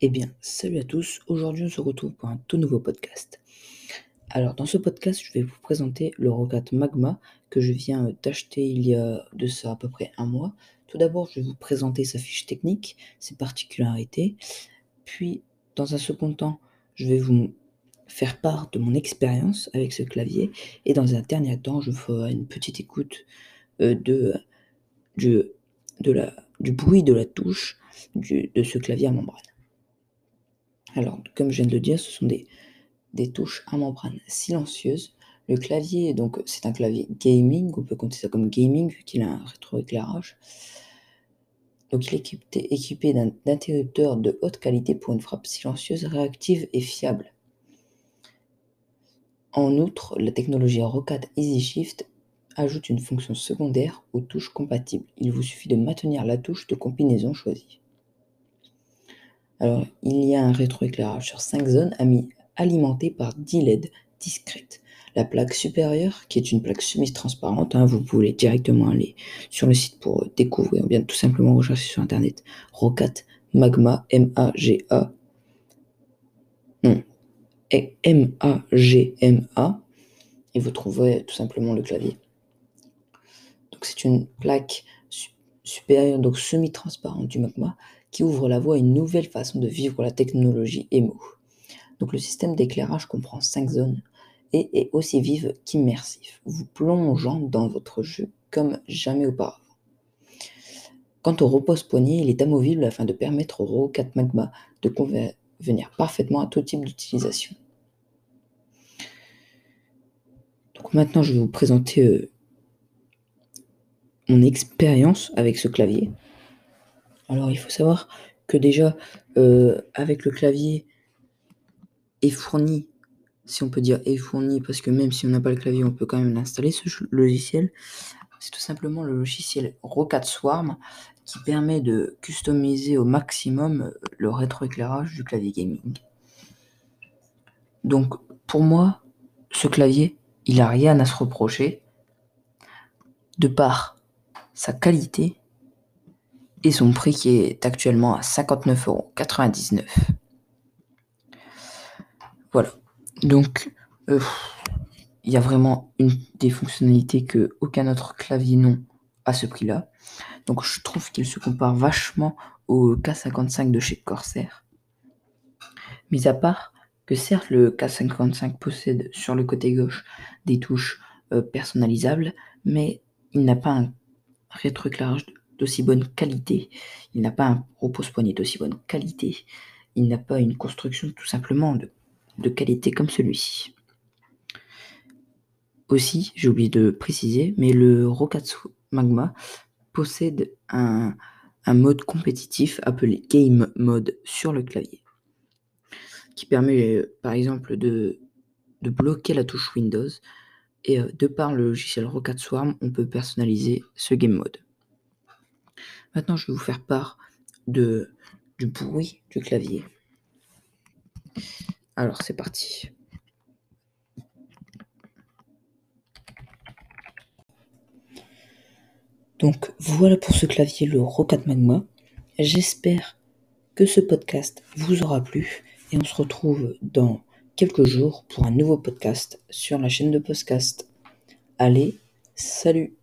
Eh bien, salut à tous. Aujourd'hui, on se retrouve pour un tout nouveau podcast. Alors, dans ce podcast, je vais vous présenter le Rocat Magma que je viens d'acheter il y a de ça à peu près un mois. Tout d'abord, je vais vous présenter sa fiche technique, ses particularités. Puis, dans un second temps, je vais vous faire part de mon expérience avec ce clavier. Et dans un dernier temps, je ferai une petite écoute euh, de, la, du bruit de la touche de ce clavier à membrane. Alors, comme je viens de le dire, ce sont des, touches à membrane silencieuses. Le clavier, donc, c'est un clavier gaming, on peut compter ça comme gaming, vu qu'il a un rétroéclairage. Donc, il est équipé, équipé d'un interrupteur de haute qualité pour une frappe silencieuse, réactive et fiable. En outre, la technologie Roccat Easy Shift ajoute une fonction secondaire aux touches compatibles. Il vous suffit de maintenir la touche de combinaison choisie. Alors, il y a un rétroéclairage sur 5 zones alimenté par 10 LED discrètes. La plaque supérieure, qui est une plaque semi-transparente, hein, vous pouvez directement aller sur le site pour découvrir, ou bien tout simplement rechercher sur internet Rocat Magma M-A-G-A. Non, M-A-G-M-A. Et vous trouverez tout simplement le clavier. Donc c'est une plaque supérieure, donc semi-transparente du magma, qui ouvre la voie à une nouvelle façon de vivre la technologie EMO. Donc le système d'éclairage comprend 5 zones et est aussi vive qu'immersif, vous plongeant dans votre jeu comme jamais auparavant. Quant au repose-poignet, il est amovible afin de permettre au Ro 4 Magma de convenir parfaitement à tout type d'utilisation. Donc maintenant, je vais vous présenter euh, mon expérience avec ce clavier. Alors il faut savoir que déjà euh, avec le clavier est fourni, si on peut dire est fourni, parce que même si on n'a pas le clavier, on peut quand même l'installer ce logiciel. C'est tout simplement le logiciel Rocat Swarm qui permet de customiser au maximum le rétroéclairage du clavier gaming. Donc pour moi, ce clavier, il n'a rien à se reprocher de par sa qualité et son prix qui est actuellement à 59,99€. Voilà. Donc, euh, il y a vraiment une des fonctionnalités que aucun autre clavier non à ce prix-là. Donc, je trouve qu'il se compare vachement au K55 de chez Corsair. Mis à part que certes le K55 possède sur le côté gauche des touches euh, personnalisables, mais il n'a pas un rétroéclairage d'aussi bonne qualité. Il n'a pas un repose-poignet d'aussi bonne qualité. Il n'a pas une construction tout simplement de, qualité comme celui-ci. Aussi, j'ai oublié de préciser, mais le Rokatsu Magma possède un, mode compétitif appelé Game Mode sur le clavier, qui permet par exemple de bloquer la touche Windows et euh, de par le logiciel Rocket Swarm, on peut personnaliser ce game mode. Maintenant, je vais vous faire part de, du bruit du clavier. Alors, c'est parti. Donc, voilà pour ce clavier, le Rocket Magma. J'espère que ce podcast vous aura plu et on se retrouve dans quelques jours pour un nouveau podcast sur la chaîne de podcast. Allez, salut